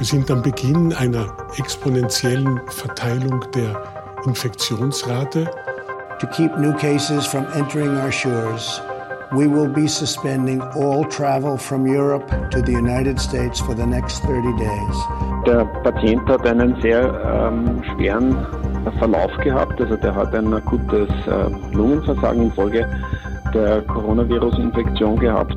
Wir sind am Beginn einer exponentiellen Verteilung der Infektionsrate. To keep new cases from entering our shores, we will be suspending all travel from Europe to the United States for the next 30 days. Der Patient hat einen sehr ähm, schweren Verlauf gehabt, also der hat ein akutes äh, Lungenversagen infolge der Coronavirus-Infektion gehabt.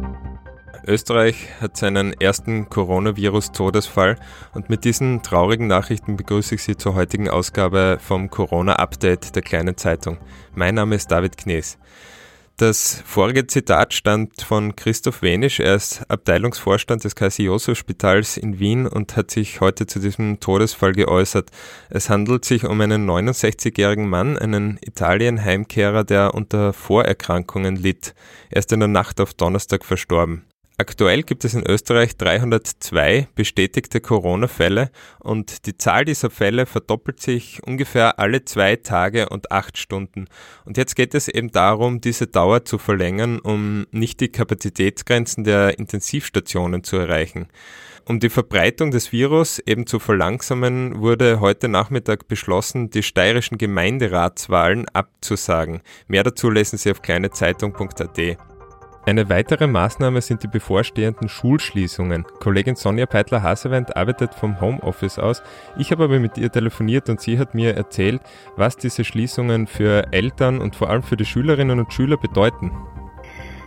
Österreich hat seinen ersten Coronavirus-Todesfall und mit diesen traurigen Nachrichten begrüße ich Sie zur heutigen Ausgabe vom Corona-Update der kleinen Zeitung. Mein Name ist David Knees. Das vorige Zitat stammt von Christoph Wenisch. Er ist Abteilungsvorstand des Kaiser-Josef-Spitals in Wien und hat sich heute zu diesem Todesfall geäußert. Es handelt sich um einen 69-jährigen Mann, einen Italien-Heimkehrer, der unter Vorerkrankungen litt. Er ist in der Nacht auf Donnerstag verstorben. Aktuell gibt es in Österreich 302 bestätigte Corona-Fälle und die Zahl dieser Fälle verdoppelt sich ungefähr alle zwei Tage und acht Stunden. Und jetzt geht es eben darum, diese Dauer zu verlängern, um nicht die Kapazitätsgrenzen der Intensivstationen zu erreichen. Um die Verbreitung des Virus eben zu verlangsamen, wurde heute Nachmittag beschlossen, die steirischen Gemeinderatswahlen abzusagen. Mehr dazu lesen Sie auf kleinezeitung.at. Eine weitere Maßnahme sind die bevorstehenden Schulschließungen. Kollegin Sonja Peitler-Hasewend arbeitet vom Homeoffice aus. Ich habe aber mit ihr telefoniert und sie hat mir erzählt, was diese Schließungen für Eltern und vor allem für die Schülerinnen und Schüler bedeuten.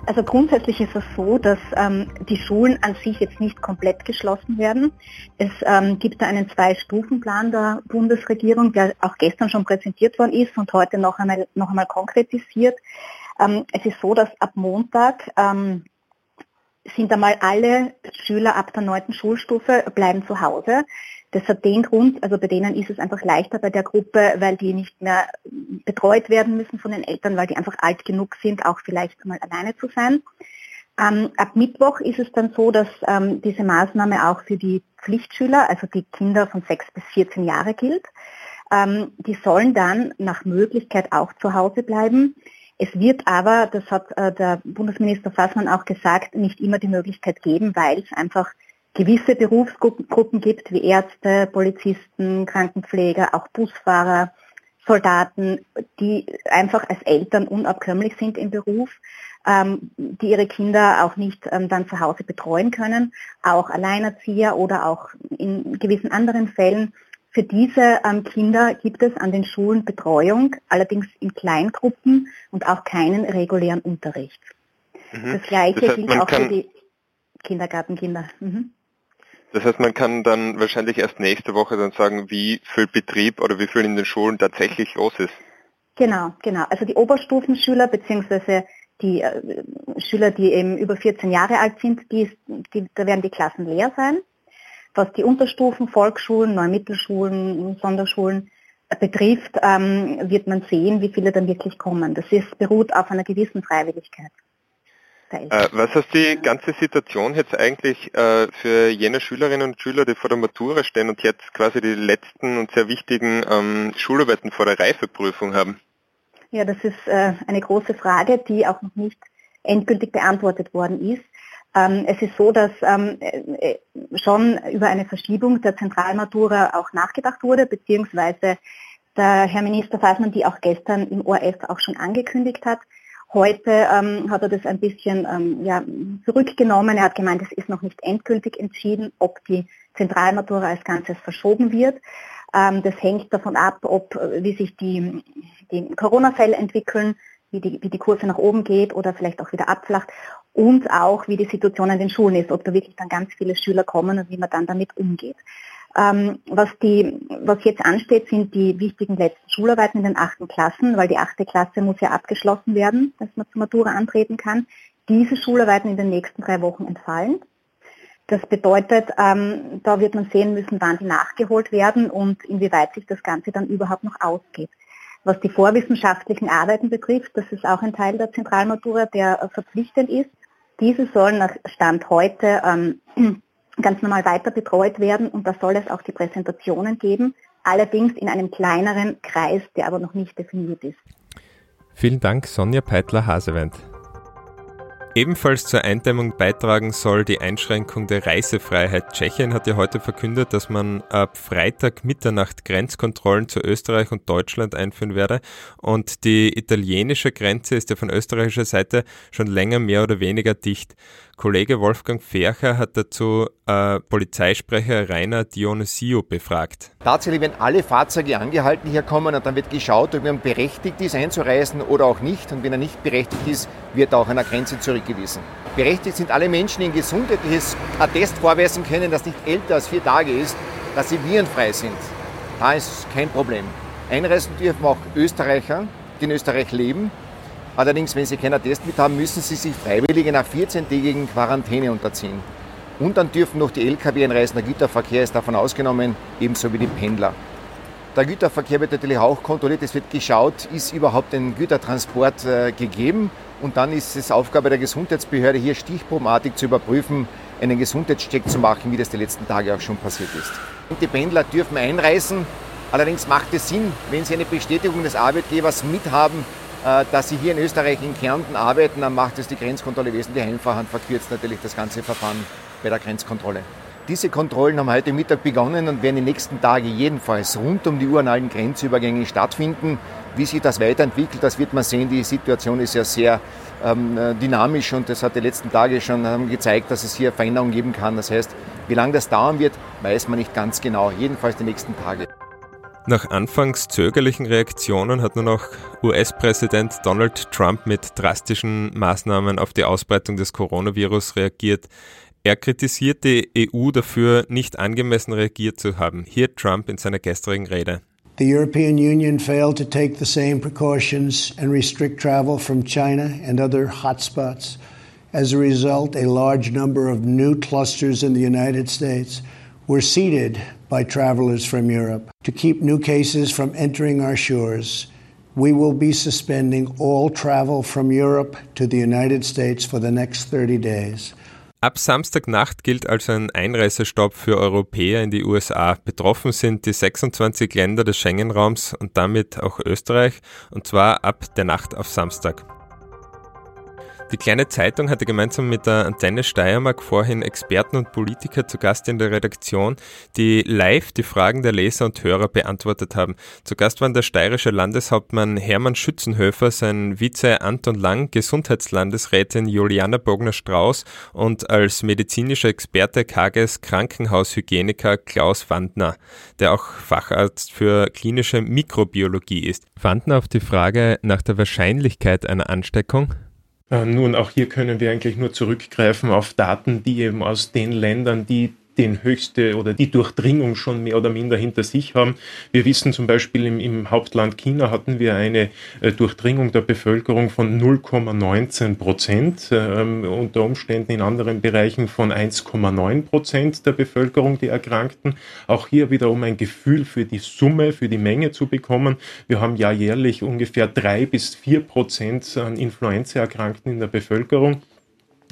Also grundsätzlich ist es so, dass ähm, die Schulen an sich jetzt nicht komplett geschlossen werden. Es ähm, gibt da einen Zwei-Stufen-Plan der Bundesregierung, der auch gestern schon präsentiert worden ist und heute noch einmal, noch einmal konkretisiert. Ähm, es ist so, dass ab Montag ähm, sind einmal alle Schüler ab der neunten Schulstufe bleiben zu Hause. Das hat den Grund, also bei denen ist es einfach leichter bei der Gruppe, weil die nicht mehr betreut werden müssen von den Eltern, weil die einfach alt genug sind, auch vielleicht mal alleine zu sein. Ähm, ab Mittwoch ist es dann so, dass ähm, diese Maßnahme auch für die Pflichtschüler, also die Kinder von 6 bis 14 Jahre gilt. Ähm, die sollen dann nach Möglichkeit auch zu Hause bleiben. Es wird aber, das hat äh, der Bundesminister Fassmann auch gesagt, nicht immer die Möglichkeit geben, weil es einfach gewisse Berufsgruppen gibt, wie Ärzte, Polizisten, Krankenpfleger, auch Busfahrer, Soldaten, die einfach als Eltern unabkömmlich sind im Beruf, ähm, die ihre Kinder auch nicht ähm, dann zu Hause betreuen können, auch Alleinerzieher oder auch in gewissen anderen Fällen für diese ähm, Kinder gibt es an den Schulen Betreuung, allerdings in Kleingruppen und auch keinen regulären Unterricht. Mhm. Das gleiche das heißt, gilt auch für die Kindergartenkinder. Mhm. Das heißt, man kann dann wahrscheinlich erst nächste Woche dann sagen, wie viel Betrieb oder wie viel in den Schulen tatsächlich los ist. Genau, genau. Also die Oberstufenschüler bzw. die äh, Schüler, die eben über 14 Jahre alt sind, die, die, da werden die Klassen leer sein. Was die Unterstufen, Volksschulen, Neumittelschulen, Sonderschulen betrifft, ähm, wird man sehen, wie viele dann wirklich kommen. Das ist, beruht auf einer gewissen Freiwilligkeit. Äh, was heißt die ganze Situation jetzt eigentlich äh, für jene Schülerinnen und Schüler, die vor der Matura stehen und jetzt quasi die letzten und sehr wichtigen ähm, Schularbeiten vor der Reifeprüfung haben? Ja, das ist äh, eine große Frage, die auch noch nicht endgültig beantwortet worden ist. Ähm, es ist so, dass ähm, äh, schon über eine Verschiebung der Zentralmatura auch nachgedacht wurde, beziehungsweise der Herr Minister Fassmann, die auch gestern im ORF auch schon angekündigt hat. Heute ähm, hat er das ein bisschen ähm, ja, zurückgenommen. Er hat gemeint, es ist noch nicht endgültig entschieden, ob die Zentralmatura als Ganzes verschoben wird. Ähm, das hängt davon ab, ob wie sich die, die Corona-Fälle entwickeln wie die, wie die Kurve nach oben geht oder vielleicht auch wieder abflacht und auch wie die Situation an den Schulen ist, ob da wirklich dann ganz viele Schüler kommen und wie man dann damit umgeht. Ähm, was, die, was jetzt ansteht, sind die wichtigen letzten Schularbeiten in den achten Klassen, weil die achte Klasse muss ja abgeschlossen werden, dass man zur Matura antreten kann. Diese Schularbeiten in den nächsten drei Wochen entfallen. Das bedeutet, ähm, da wird man sehen müssen, wann die nachgeholt werden und inwieweit sich das Ganze dann überhaupt noch ausgeht. Was die vorwissenschaftlichen Arbeiten betrifft, das ist auch ein Teil der Zentralmatura, der verpflichtend ist. Diese sollen nach Stand heute ähm, ganz normal weiter betreut werden und da soll es auch die Präsentationen geben, allerdings in einem kleineren Kreis, der aber noch nicht definiert ist. Vielen Dank, Sonja Peitler-Hasewend. Ebenfalls zur Eindämmung beitragen soll die Einschränkung der Reisefreiheit. Tschechien hat ja heute verkündet, dass man ab Freitag Mitternacht Grenzkontrollen zu Österreich und Deutschland einführen werde. Und die italienische Grenze ist ja von österreichischer Seite schon länger mehr oder weniger dicht. Kollege Wolfgang Fercher hat dazu äh, Polizeisprecher Rainer Dionisio befragt. Tatsächlich werden alle Fahrzeuge angehalten hier kommen und dann wird geschaut, ob man berechtigt ist einzureisen oder auch nicht. Und wenn er nicht berechtigt ist, wird er auch an der Grenze zurückgewiesen. Berechtigt sind alle Menschen, die ein gesundheitliches Attest vorweisen können, das nicht älter als vier Tage ist, dass sie virenfrei sind. Da ist kein Problem. Einreisen dürfen auch Österreicher, die in Österreich leben Allerdings, wenn Sie keinen Attest mit haben, müssen Sie sich freiwillig einer 14-tägigen Quarantäne unterziehen. Und dann dürfen noch die Lkw einreisen. Der Güterverkehr ist davon ausgenommen, ebenso wie die Pendler. Der Güterverkehr wird natürlich auch kontrolliert. Es wird geschaut, ist überhaupt ein Gütertransport äh, gegeben. Und dann ist es Aufgabe der Gesundheitsbehörde, hier stichprobenartig zu überprüfen, einen Gesundheitscheck zu machen, wie das die letzten Tage auch schon passiert ist. Die Pendler dürfen einreisen. Allerdings macht es Sinn, wenn sie eine Bestätigung des Arbeitgebers mithaben, dass Sie hier in Österreich in Kärnten arbeiten, dann macht es die Grenzkontrolle wesentlich einfacher und verkürzt natürlich das ganze Verfahren bei der Grenzkontrolle. Diese Kontrollen haben heute Mittag begonnen und werden die nächsten Tage jedenfalls rund um die Uhr an allen Grenzübergängen stattfinden. Wie sich das weiterentwickelt, das wird man sehen. Die Situation ist ja sehr ähm, dynamisch und das hat die letzten Tage schon ähm, gezeigt, dass es hier Veränderungen geben kann. Das heißt, wie lange das dauern wird, weiß man nicht ganz genau. Jedenfalls die nächsten Tage. Nach anfangs zögerlichen Reaktionen hat nun auch US-Präsident Donald Trump mit drastischen Maßnahmen auf die Ausbreitung des Coronavirus reagiert. Er kritisiert die EU dafür, nicht angemessen reagiert zu haben. Hier Trump in seiner gestrigen Rede. The European Union failed to take the same precautions and restrict travel from China and other hotspots. As a result, a large number of new clusters in the United States were seeded by travelers from Europe. To keep new cases from entering our shores, we will be suspending all travel from Europe to the United States for the next 30 days. Ab Samstagnacht gilt also ein Einreisestopp für Europäer in die USA. Betroffen sind die 26 Länder des Schengen-Raums und damit auch Österreich, und zwar ab der Nacht auf Samstag. Die kleine Zeitung hatte gemeinsam mit der Antenne Steiermark vorhin Experten und Politiker zu Gast in der Redaktion, die live die Fragen der Leser und Hörer beantwortet haben. Zu Gast waren der steirische Landeshauptmann Hermann Schützenhöfer, sein Vize Anton Lang, Gesundheitslandesrätin Juliana Bogner-Strauß und als medizinischer Experte Kages Krankenhaushygieniker Klaus Wandner, der auch Facharzt für klinische Mikrobiologie ist. Wandner auf die Frage nach der Wahrscheinlichkeit einer Ansteckung nun, auch hier können wir eigentlich nur zurückgreifen auf Daten, die eben aus den Ländern, die den höchste oder die Durchdringung schon mehr oder minder hinter sich haben. Wir wissen zum Beispiel im, im Hauptland China hatten wir eine äh, Durchdringung der Bevölkerung von 0,19 Prozent, äh, unter Umständen in anderen Bereichen von 1,9 Prozent der Bevölkerung, die erkrankten. Auch hier wieder um ein Gefühl für die Summe, für die Menge zu bekommen. Wir haben ja jährlich ungefähr drei bis vier Prozent an Influenza-Erkrankten in der Bevölkerung.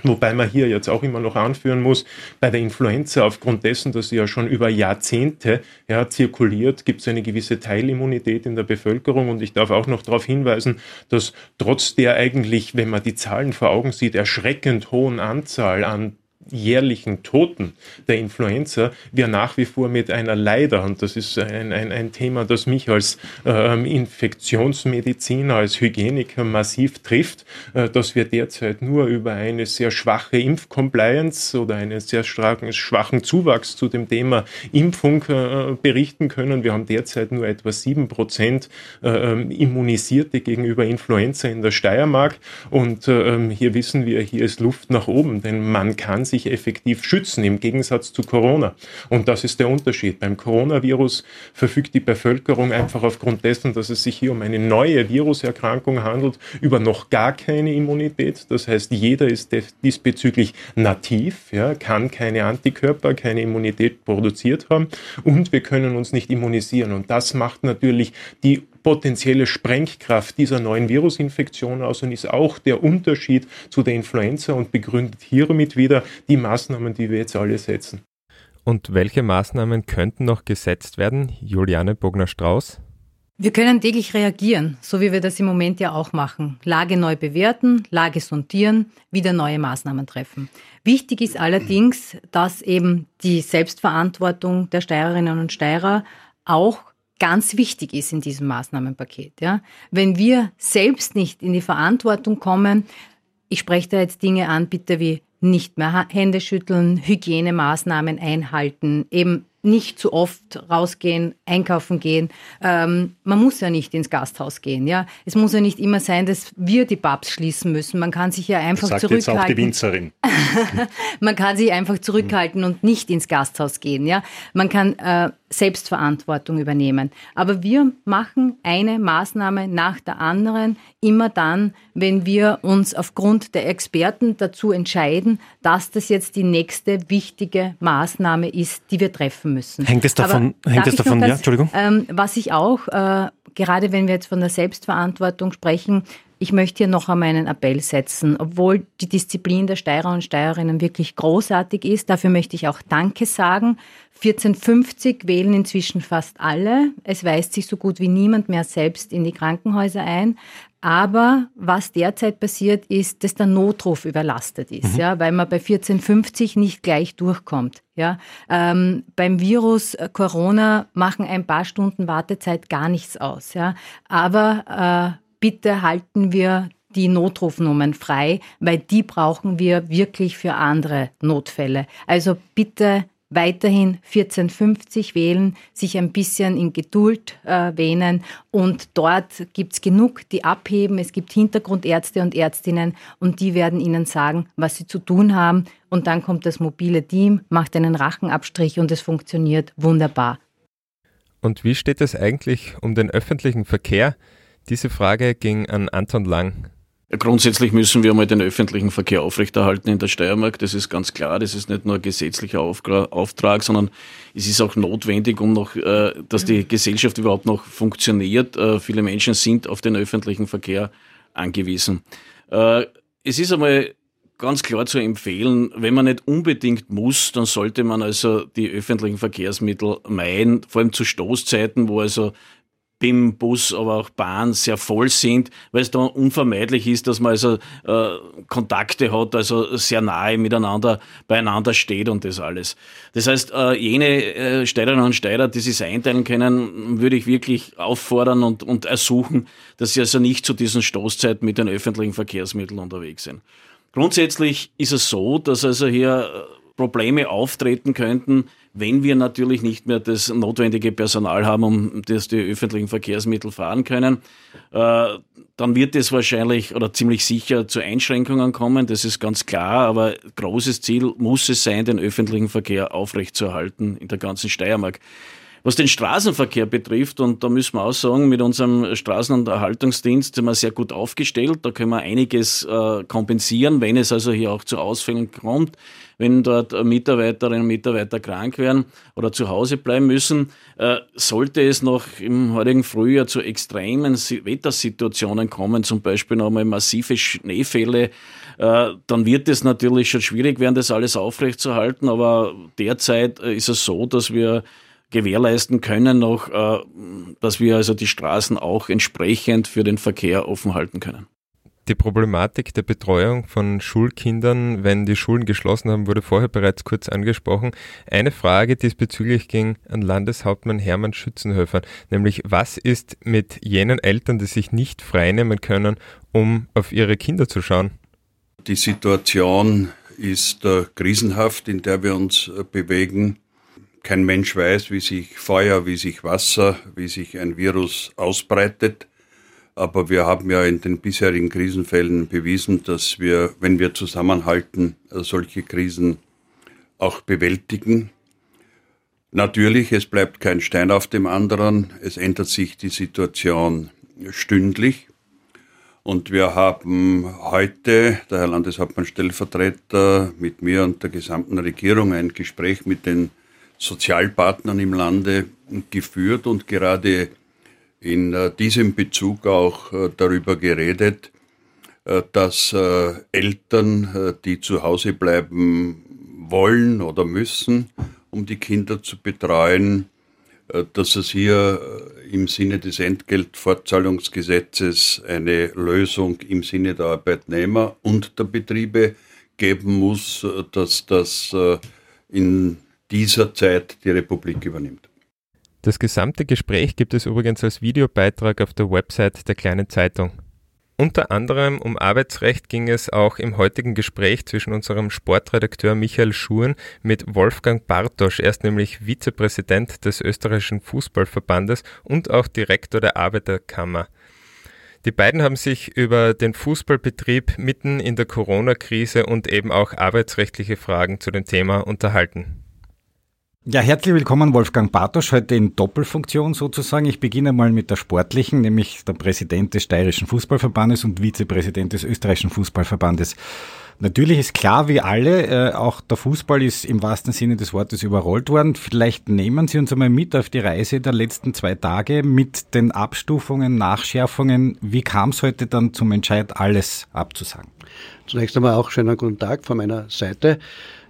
Wobei man hier jetzt auch immer noch anführen muss, bei der Influenza, aufgrund dessen, dass sie ja schon über Jahrzehnte ja, zirkuliert, gibt es eine gewisse Teilimmunität in der Bevölkerung. Und ich darf auch noch darauf hinweisen, dass trotz der eigentlich, wenn man die Zahlen vor Augen sieht, erschreckend hohen Anzahl an jährlichen Toten der Influenza wir nach wie vor mit einer leider, und das ist ein, ein, ein Thema, das mich als ähm, Infektionsmediziner, als Hygieniker massiv trifft, äh, dass wir derzeit nur über eine sehr schwache Impfcompliance oder einen sehr starken, schwachen Zuwachs zu dem Thema Impfung äh, berichten können. Wir haben derzeit nur etwa sieben Prozent äh, Immunisierte gegenüber Influenza in der Steiermark und äh, ähm, hier wissen wir, hier ist Luft nach oben, denn man kann sich sich effektiv schützen, im Gegensatz zu Corona. Und das ist der Unterschied. Beim Coronavirus verfügt die Bevölkerung einfach aufgrund dessen, dass es sich hier um eine neue Viruserkrankung handelt, über noch gar keine Immunität. Das heißt, jeder ist diesbezüglich nativ, ja, kann keine Antikörper, keine Immunität produziert haben und wir können uns nicht immunisieren. Und das macht natürlich die potenzielle Sprengkraft dieser neuen Virusinfektion aus und ist auch der Unterschied zu der Influenza und begründet hiermit wieder die Maßnahmen, die wir jetzt alle setzen. Und welche Maßnahmen könnten noch gesetzt werden? Juliane Bogner-Strauß? Wir können täglich reagieren, so wie wir das im Moment ja auch machen. Lage neu bewerten, Lage sondieren, wieder neue Maßnahmen treffen. Wichtig ist allerdings, dass eben die Selbstverantwortung der Steirerinnen und Steirer auch ganz wichtig ist in diesem Maßnahmenpaket. Ja? Wenn wir selbst nicht in die Verantwortung kommen, ich spreche da jetzt Dinge an, bitte wie nicht mehr Hände schütteln, Hygienemaßnahmen einhalten, eben nicht zu oft rausgehen, einkaufen gehen. Ähm, man muss ja nicht ins Gasthaus gehen. Ja, es muss ja nicht immer sein, dass wir die Pubs schließen müssen. Man kann sich ja einfach das sagt zurückhalten. Jetzt auch die Winzerin. man kann sich einfach zurückhalten und nicht ins Gasthaus gehen. Ja, man kann äh, Selbstverantwortung übernehmen. Aber wir machen eine Maßnahme nach der anderen immer dann, wenn wir uns aufgrund der Experten dazu entscheiden, dass das jetzt die nächste wichtige Maßnahme ist, die wir treffen müssen. Hängt es davon, hängt es davon, ja, Entschuldigung. Ähm, was ich auch, äh, gerade wenn wir jetzt von der Selbstverantwortung sprechen, ich möchte hier noch einmal einen Appell setzen. Obwohl die Disziplin der Steirer und Steirerinnen wirklich großartig ist, dafür möchte ich auch Danke sagen. 1450 wählen inzwischen fast alle. Es weist sich so gut wie niemand mehr selbst in die Krankenhäuser ein. Aber was derzeit passiert, ist, dass der Notruf überlastet ist, mhm. ja, weil man bei 1450 nicht gleich durchkommt. Ja. Ähm, beim Virus äh, Corona machen ein paar Stunden Wartezeit gar nichts aus. Ja. Aber äh, bitte halten wir die Notrufnummern frei, weil die brauchen wir wirklich für andere Notfälle. Also bitte weiterhin 1450 wählen, sich ein bisschen in Geduld äh, wähnen und dort gibt es genug, die abheben. Es gibt Hintergrundärzte und Ärztinnen und die werden Ihnen sagen, was Sie zu tun haben und dann kommt das mobile Team, macht einen Rachenabstrich und es funktioniert wunderbar. Und wie steht es eigentlich um den öffentlichen Verkehr? Diese Frage ging an Anton Lang. Grundsätzlich müssen wir mal den öffentlichen Verkehr aufrechterhalten in der Steiermark. Das ist ganz klar. Das ist nicht nur ein gesetzlicher Auftrag, sondern es ist auch notwendig, um noch, äh, dass die Gesellschaft überhaupt noch funktioniert. Äh, viele Menschen sind auf den öffentlichen Verkehr angewiesen. Äh, es ist einmal ganz klar zu empfehlen, wenn man nicht unbedingt muss, dann sollte man also die öffentlichen Verkehrsmittel meiden, vor allem zu Stoßzeiten, wo also BIM, Bus, aber auch Bahn sehr voll sind, weil es da unvermeidlich ist, dass man also äh, Kontakte hat, also sehr nahe miteinander beieinander steht und das alles. Das heißt, äh, jene äh, Steirerinnen und Steirer, die sich einteilen können, würde ich wirklich auffordern und, und ersuchen, dass sie also nicht zu diesen Stoßzeiten mit den öffentlichen Verkehrsmitteln unterwegs sind. Grundsätzlich ist es so, dass also hier äh, Probleme auftreten könnten, wenn wir natürlich nicht mehr das notwendige Personal haben, um das die öffentlichen Verkehrsmittel fahren können, äh, dann wird es wahrscheinlich oder ziemlich sicher zu Einschränkungen kommen. Das ist ganz klar. Aber großes Ziel muss es sein, den öffentlichen Verkehr aufrechtzuerhalten in der ganzen Steiermark. Was den Straßenverkehr betrifft, und da müssen wir auch sagen, mit unserem Straßen- und Erhaltungsdienst sind wir sehr gut aufgestellt. Da können wir einiges äh, kompensieren, wenn es also hier auch zu Ausfällen kommt, wenn dort Mitarbeiterinnen und Mitarbeiter krank werden oder zu Hause bleiben müssen. Äh, sollte es noch im heutigen Frühjahr zu extremen Wettersituationen kommen, zum Beispiel nochmal massive Schneefälle, äh, dann wird es natürlich schon schwierig werden, das alles aufrechtzuerhalten. Aber derzeit äh, ist es so, dass wir gewährleisten können noch, äh, dass wir also die Straßen auch entsprechend für den Verkehr offen halten können. Die Problematik der Betreuung von Schulkindern, wenn die Schulen geschlossen haben, wurde vorher bereits kurz angesprochen. Eine Frage diesbezüglich ging an Landeshauptmann Hermann Schützenhöfer, nämlich was ist mit jenen Eltern, die sich nicht freinehmen können, um auf ihre Kinder zu schauen? Die Situation ist äh, krisenhaft, in der wir uns äh, bewegen. Kein Mensch weiß, wie sich Feuer, wie sich Wasser, wie sich ein Virus ausbreitet. Aber wir haben ja in den bisherigen Krisenfällen bewiesen, dass wir, wenn wir zusammenhalten, solche Krisen auch bewältigen. Natürlich, es bleibt kein Stein auf dem anderen. Es ändert sich die Situation stündlich. Und wir haben heute, der Herr Landeshauptmann Stellvertreter, mit mir und der gesamten Regierung ein Gespräch mit den Sozialpartnern im Lande geführt und gerade in äh, diesem Bezug auch äh, darüber geredet, äh, dass Eltern, die zu Hause bleiben wollen oder müssen, um die Kinder zu betreuen, dass es hier im Sinne des Entgeltfortzahlungsgesetzes eine Lösung im Sinne der Arbeitnehmer und der Betriebe geben muss, dass das in dieser Zeit die Republik übernimmt. Das gesamte Gespräch gibt es übrigens als Videobeitrag auf der Website der kleinen Zeitung. Unter anderem um Arbeitsrecht ging es auch im heutigen Gespräch zwischen unserem Sportredakteur Michael Schuren mit Wolfgang Bartosch. Er ist nämlich Vizepräsident des österreichischen Fußballverbandes und auch Direktor der Arbeiterkammer. Die beiden haben sich über den Fußballbetrieb mitten in der Corona-Krise und eben auch arbeitsrechtliche Fragen zu dem Thema unterhalten. Ja, herzlich willkommen Wolfgang Bartosch, heute in Doppelfunktion sozusagen. Ich beginne mal mit der sportlichen, nämlich der Präsident des Steirischen Fußballverbandes und Vizepräsident des Österreichischen Fußballverbandes. Natürlich ist klar, wie alle, äh, auch der Fußball ist im wahrsten Sinne des Wortes überrollt worden. Vielleicht nehmen Sie uns einmal mit auf die Reise der letzten zwei Tage mit den Abstufungen, Nachschärfungen. Wie kam es heute dann zum Entscheid, alles abzusagen? Zunächst einmal auch schönen guten Tag von meiner Seite.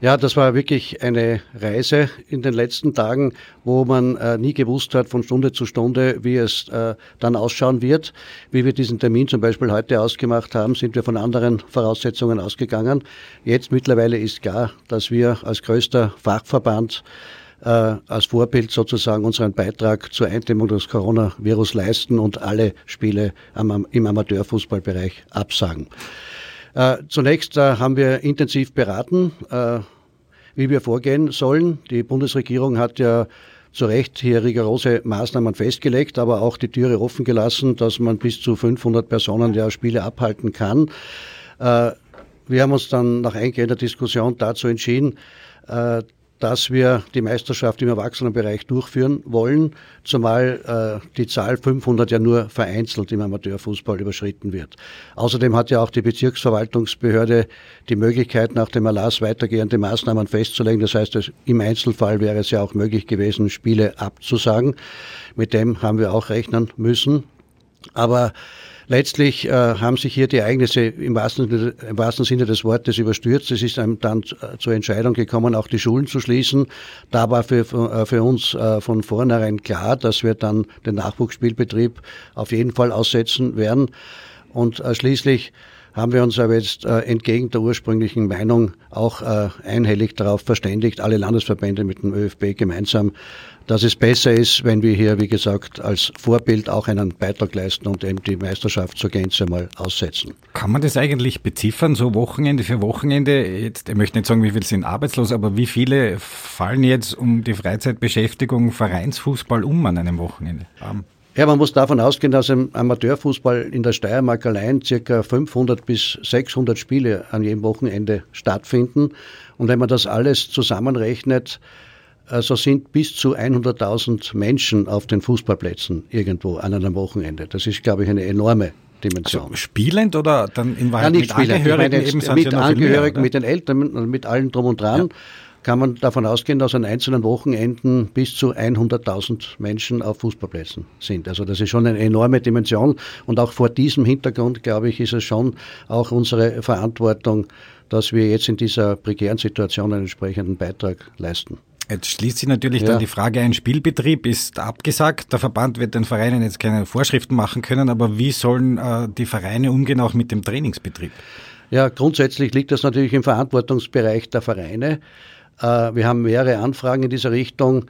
Ja, das war wirklich eine Reise in den letzten Tagen, wo man äh, nie gewusst hat von Stunde zu Stunde, wie es äh, dann ausschauen wird. Wie wir diesen Termin zum Beispiel heute ausgemacht haben, sind wir von anderen Voraussetzungen ausgegangen. Jetzt mittlerweile ist klar, dass wir als größter Fachverband äh, als Vorbild sozusagen unseren Beitrag zur Eindämmung des Coronavirus leisten und alle Spiele im Amateurfußballbereich absagen. Äh, zunächst äh, haben wir intensiv beraten, äh, wie wir vorgehen sollen. Die Bundesregierung hat ja zu Recht hier rigorose Maßnahmen festgelegt, aber auch die Türe offen gelassen, dass man bis zu 500 Personen ja Spiele abhalten kann. Äh, wir haben uns dann nach eingehender Diskussion dazu entschieden, äh, dass wir die Meisterschaft im Erwachsenenbereich durchführen wollen, zumal äh, die Zahl 500 ja nur vereinzelt im Amateurfußball überschritten wird. Außerdem hat ja auch die Bezirksverwaltungsbehörde die Möglichkeit, nach dem Erlass weitergehende Maßnahmen festzulegen. Das heißt, im Einzelfall wäre es ja auch möglich gewesen, Spiele abzusagen. Mit dem haben wir auch rechnen müssen. Aber Letztlich äh, haben sich hier die Ereignisse im wahrsten, im wahrsten Sinne des Wortes überstürzt. Es ist dann äh, zur Entscheidung gekommen, auch die Schulen zu schließen. Da war für, äh, für uns äh, von vornherein klar, dass wir dann den Nachwuchsspielbetrieb auf jeden Fall aussetzen werden. Und äh, schließlich haben wir uns aber jetzt äh, entgegen der ursprünglichen Meinung auch äh, einhellig darauf verständigt, alle Landesverbände mit dem ÖFB gemeinsam, dass es besser ist, wenn wir hier, wie gesagt, als Vorbild auch einen Beitrag leisten und eben die Meisterschaft zur Gänze mal aussetzen. Kann man das eigentlich beziffern, so Wochenende für Wochenende? Jetzt, ich möchte nicht sagen, wie viele sind arbeitslos, aber wie viele fallen jetzt um die Freizeitbeschäftigung Vereinsfußball um an einem Wochenende? Um. Ja, man muss davon ausgehen, dass im Amateurfußball in der Steiermark allein circa 500 bis 600 Spiele an jedem Wochenende stattfinden. Und wenn man das alles zusammenrechnet, so sind bis zu 100.000 Menschen auf den Fußballplätzen irgendwo an einem Wochenende. Das ist, glaube ich, eine enorme Dimension. Also spielend oder dann in Wahrheit ja, nicht mit spielend. Angehörigen? Ich meine mit Angehörigen, mit den Eltern, mit allen drum und dran. Ja. Kann man davon ausgehen, dass an einzelnen Wochenenden bis zu 100.000 Menschen auf Fußballplätzen sind. Also das ist schon eine enorme Dimension. Und auch vor diesem Hintergrund, glaube ich, ist es schon auch unsere Verantwortung, dass wir jetzt in dieser prekären Situation einen entsprechenden Beitrag leisten. Jetzt schließt sich natürlich ja. dann die Frage, ein Spielbetrieb ist abgesagt. Der Verband wird den Vereinen jetzt keine Vorschriften machen können, aber wie sollen äh, die Vereine umgehen auch mit dem Trainingsbetrieb? Ja, grundsätzlich liegt das natürlich im Verantwortungsbereich der Vereine. Äh, wir haben mehrere Anfragen in dieser Richtung,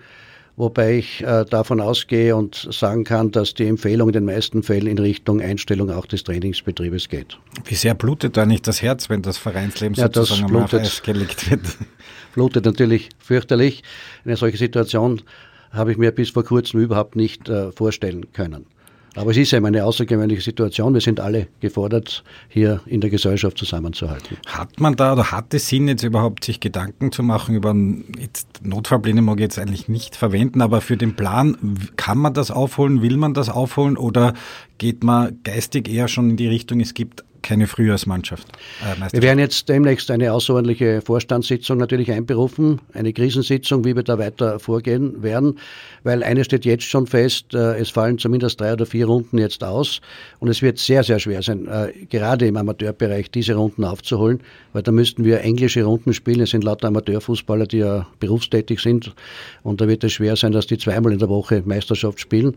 wobei ich äh, davon ausgehe und sagen kann, dass die Empfehlung in den meisten Fällen in Richtung Einstellung auch des Trainingsbetriebes geht. Wie sehr blutet da nicht das Herz, wenn das Vereinsleben ja, sozusagen das blutet, am Eis gelegt wird? blutet natürlich fürchterlich. Eine solche Situation habe ich mir bis vor kurzem überhaupt nicht äh, vorstellen können. Aber es ist eben eine außergewöhnliche Situation. Wir sind alle gefordert, hier in der Gesellschaft zusammenzuhalten. Hat man da oder hat es Sinn, jetzt überhaupt sich Gedanken zu machen über jetzt Notfallpläne mag ich jetzt eigentlich nicht verwenden, aber für den Plan, kann man das aufholen, will man das aufholen oder geht man geistig eher schon in die Richtung, es gibt keine Frühjahrsmannschaft. Äh, wir werden jetzt demnächst eine außerordentliche Vorstandssitzung natürlich einberufen, eine Krisensitzung, wie wir da weiter vorgehen werden, weil eines steht jetzt schon fest, äh, es fallen zumindest drei oder vier Runden jetzt aus und es wird sehr, sehr schwer sein, äh, gerade im Amateurbereich diese Runden aufzuholen, weil da müssten wir englische Runden spielen. Es sind lauter Amateurfußballer, die ja berufstätig sind und da wird es schwer sein, dass die zweimal in der Woche Meisterschaft spielen.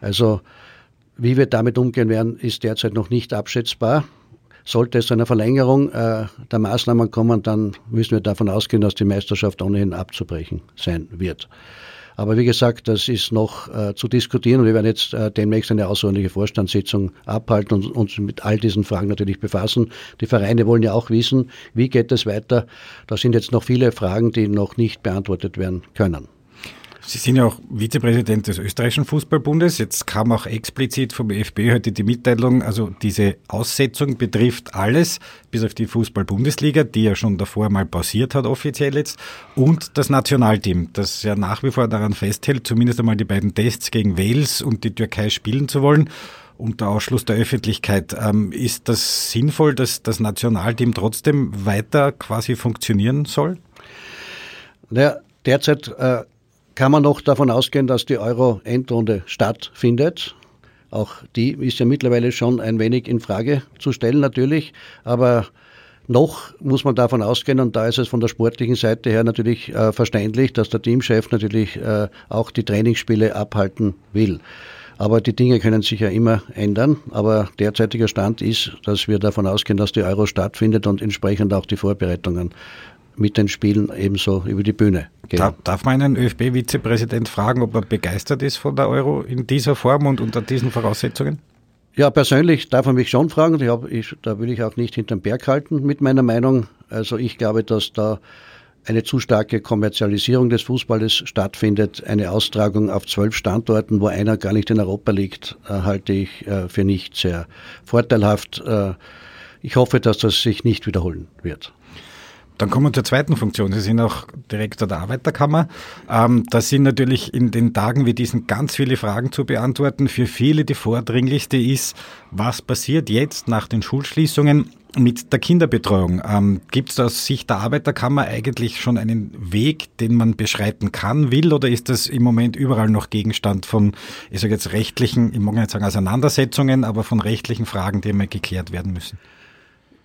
Also wie wir damit umgehen werden, ist derzeit noch nicht abschätzbar. Sollte es zu einer Verlängerung äh, der Maßnahmen kommen, dann müssen wir davon ausgehen, dass die Meisterschaft ohnehin abzubrechen sein wird. Aber wie gesagt, das ist noch äh, zu diskutieren und wir werden jetzt äh, demnächst eine außerordentliche Vorstandssitzung abhalten und uns mit all diesen Fragen natürlich befassen. Die Vereine wollen ja auch wissen, wie geht es weiter. Da sind jetzt noch viele Fragen, die noch nicht beantwortet werden können. Sie sind ja auch Vizepräsident des österreichischen Fußballbundes. Jetzt kam auch explizit vom ÖFB heute die Mitteilung, also diese Aussetzung betrifft alles, bis auf die Fußball-Bundesliga, die ja schon davor mal pausiert hat, offiziell jetzt, und das Nationalteam, das ja nach wie vor daran festhält, zumindest einmal die beiden Tests gegen Wales und die Türkei spielen zu wollen unter Ausschluss der Öffentlichkeit. Ähm, ist das sinnvoll, dass das Nationalteam trotzdem weiter quasi funktionieren soll? Naja, derzeit äh, kann man noch davon ausgehen, dass die Euro-Endrunde stattfindet. Auch die ist ja mittlerweile schon ein wenig in Frage zu stellen natürlich, aber noch muss man davon ausgehen, und da ist es von der sportlichen Seite her natürlich äh, verständlich, dass der Teamchef natürlich äh, auch die Trainingsspiele abhalten will. Aber die Dinge können sich ja immer ändern. Aber derzeitiger Stand ist, dass wir davon ausgehen, dass die Euro stattfindet und entsprechend auch die Vorbereitungen mit den Spielen ebenso über die Bühne gehen. Darf, darf man einen ÖFB-Vizepräsident fragen, ob er begeistert ist von der Euro in dieser Form und unter diesen Voraussetzungen? Ja, persönlich darf man mich schon fragen. Ich hab, ich, da will ich auch nicht hinterm Berg halten mit meiner Meinung. Also ich glaube, dass da eine zu starke Kommerzialisierung des Fußballes stattfindet. Eine Austragung auf zwölf Standorten, wo einer gar nicht in Europa liegt, äh, halte ich äh, für nicht sehr vorteilhaft. Äh, ich hoffe, dass das sich nicht wiederholen wird. Dann kommen wir zur zweiten Funktion. Sie sind auch Direktor der Arbeiterkammer. Ähm, da sind natürlich in den Tagen wie diesen ganz viele Fragen zu beantworten. Für viele die vordringlichste ist, was passiert jetzt nach den Schulschließungen mit der Kinderbetreuung? Ähm, Gibt es aus Sicht der Arbeiterkammer eigentlich schon einen Weg, den man beschreiten kann, will, oder ist das im Moment überall noch Gegenstand von, ich sage jetzt rechtlichen, ich mag nicht sagen Auseinandersetzungen, aber von rechtlichen Fragen, die immer geklärt werden müssen?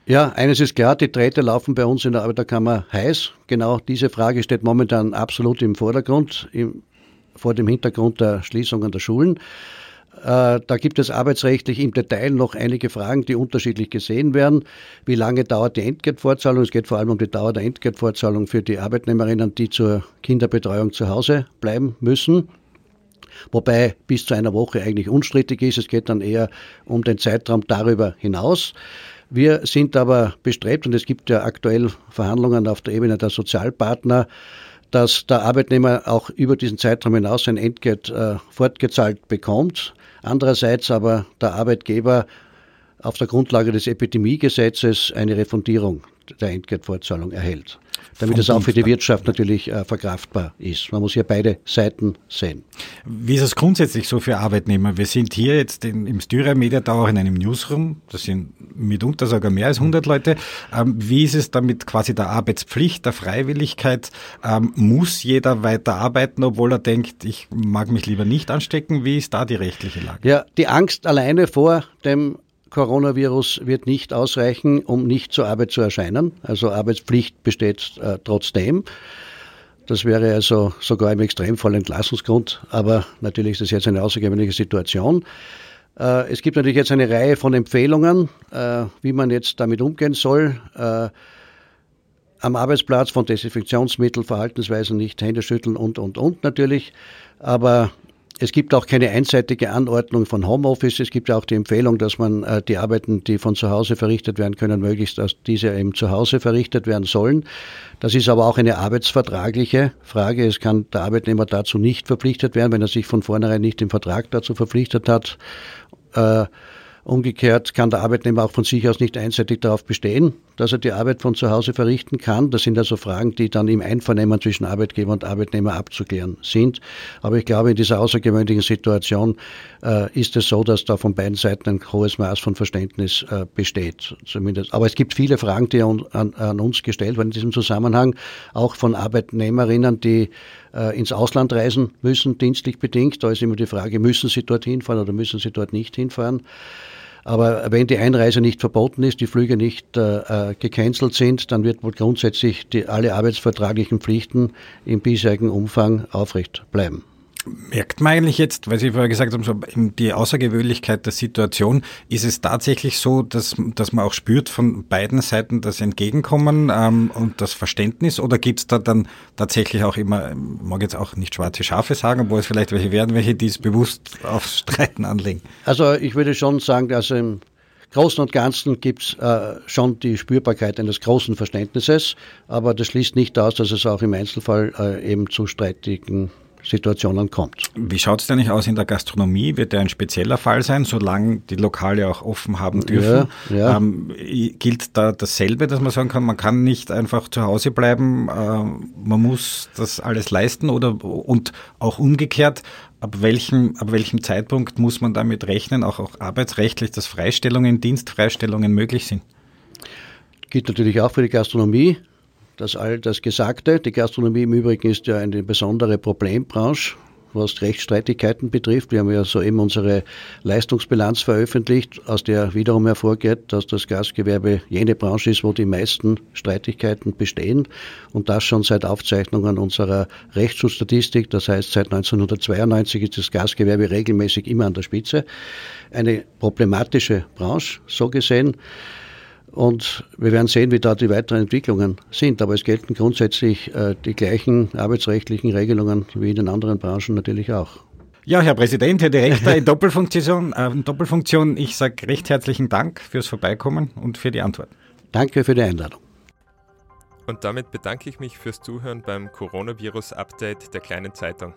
Ja, eines ist klar, die Drähte laufen bei uns in der Arbeiterkammer heiß. Genau diese Frage steht momentan absolut im Vordergrund, im, vor dem Hintergrund der Schließungen der Schulen. Äh, da gibt es arbeitsrechtlich im Detail noch einige Fragen, die unterschiedlich gesehen werden. Wie lange dauert die Entgeltvorzahlung? Es geht vor allem um die Dauer der Entgeltvorzahlung für die Arbeitnehmerinnen, die zur Kinderbetreuung zu Hause bleiben müssen. Wobei bis zu einer Woche eigentlich unstrittig ist. Es geht dann eher um den Zeitraum darüber hinaus. Wir sind aber bestrebt, und es gibt ja aktuell Verhandlungen auf der Ebene der Sozialpartner, dass der Arbeitnehmer auch über diesen Zeitraum hinaus sein Entgelt äh, fortgezahlt bekommt. Andererseits aber der Arbeitgeber auf der Grundlage des Epidemiegesetzes eine Refundierung der Entgeltfortzahlung erhält damit es auch für die Wirtschaft natürlich äh, verkraftbar ist. Man muss hier beide Seiten sehen. Wie ist es grundsätzlich so für Arbeitnehmer? Wir sind hier jetzt in, im Styria Media Tower in einem Newsroom. Das sind mitunter sogar mehr als 100 Leute. Ähm, wie ist es damit quasi der Arbeitspflicht, der Freiwilligkeit? Ähm, muss jeder weiter arbeiten, obwohl er denkt, ich mag mich lieber nicht anstecken? Wie ist da die rechtliche Lage? Ja, die Angst alleine vor dem Coronavirus wird nicht ausreichen, um nicht zur Arbeit zu erscheinen. Also Arbeitspflicht besteht äh, trotzdem. Das wäre also sogar im Extremfall Entlassungsgrund, aber natürlich ist das jetzt eine außergewöhnliche Situation. Äh, es gibt natürlich jetzt eine Reihe von Empfehlungen, äh, wie man jetzt damit umgehen soll. Äh, am Arbeitsplatz von Desinfektionsmittel, Verhaltensweisen nicht Hände schütteln und, und, und natürlich. Aber es gibt auch keine einseitige Anordnung von Homeoffice. Es gibt auch die Empfehlung, dass man äh, die Arbeiten, die von zu Hause verrichtet werden können, möglichst, dass diese eben zu Hause verrichtet werden sollen. Das ist aber auch eine arbeitsvertragliche Frage. Es kann der Arbeitnehmer dazu nicht verpflichtet werden, wenn er sich von vornherein nicht im Vertrag dazu verpflichtet hat. Äh, Umgekehrt kann der Arbeitnehmer auch von sich aus nicht einseitig darauf bestehen, dass er die Arbeit von zu Hause verrichten kann. Das sind also Fragen, die dann im Einvernehmen zwischen Arbeitgeber und Arbeitnehmer abzuklären sind. Aber ich glaube, in dieser außergewöhnlichen Situation äh, ist es so, dass da von beiden Seiten ein hohes Maß von Verständnis äh, besteht. Zumindest. Aber es gibt viele Fragen, die an, an, an, uns gestellt werden in diesem Zusammenhang, auch von Arbeitnehmerinnen, die äh, ins Ausland reisen müssen, dienstlich bedingt. Da ist immer die Frage, müssen sie dorthin fahren oder müssen sie dort nicht hinfahren. Aber wenn die Einreise nicht verboten ist, die Flüge nicht äh, äh, gecancelt sind, dann wird wohl grundsätzlich die, alle arbeitsvertraglichen Pflichten im bisherigen Umfang aufrecht bleiben. Merkt man eigentlich jetzt, weil Sie vorher gesagt haben, so die Außergewöhnlichkeit der Situation, ist es tatsächlich so, dass, dass man auch spürt von beiden Seiten das Entgegenkommen ähm, und das Verständnis oder gibt es da dann tatsächlich auch immer, mag jetzt auch nicht schwarze Schafe sagen, obwohl es vielleicht welche werden, welche die es bewusst aufs Streiten anlegen? Also ich würde schon sagen, dass im Großen und Ganzen gibt es äh, schon die Spürbarkeit eines großen Verständnisses, aber das schließt nicht aus, dass es auch im Einzelfall äh, eben zu streitigen Situationen kommt. Wie schaut es denn nicht aus in der Gastronomie? Wird der ein spezieller Fall sein, solange die Lokale auch offen haben dürfen? Ja, ja. Ähm, gilt da dasselbe, dass man sagen kann, man kann nicht einfach zu Hause bleiben, äh, man muss das alles leisten oder und auch umgekehrt, ab welchem, ab welchem Zeitpunkt muss man damit rechnen, auch, auch arbeitsrechtlich, dass Freistellungen, Dienstfreistellungen möglich sind? Gilt natürlich auch für die Gastronomie dass all das Gesagte, die Gastronomie im Übrigen ist ja eine besondere Problembranche, was Rechtsstreitigkeiten betrifft. Wir haben ja soeben unsere Leistungsbilanz veröffentlicht, aus der wiederum hervorgeht, dass das Gastgewerbe jene Branche ist, wo die meisten Streitigkeiten bestehen und das schon seit Aufzeichnungen unserer Rechtsschutzstatistik. Das heißt, seit 1992 ist das Gastgewerbe regelmäßig immer an der Spitze. Eine problematische Branche, so gesehen. Und wir werden sehen, wie da die weiteren Entwicklungen sind. Aber es gelten grundsätzlich äh, die gleichen arbeitsrechtlichen Regelungen wie in den anderen Branchen natürlich auch. Ja, Herr Präsident, Herr Direktor in Doppelfunktion, äh, Doppelfunktion ich sage recht herzlichen Dank fürs Vorbeikommen und für die Antwort. Danke für die Einladung. Und damit bedanke ich mich fürs Zuhören beim Coronavirus-Update der kleinen Zeitung.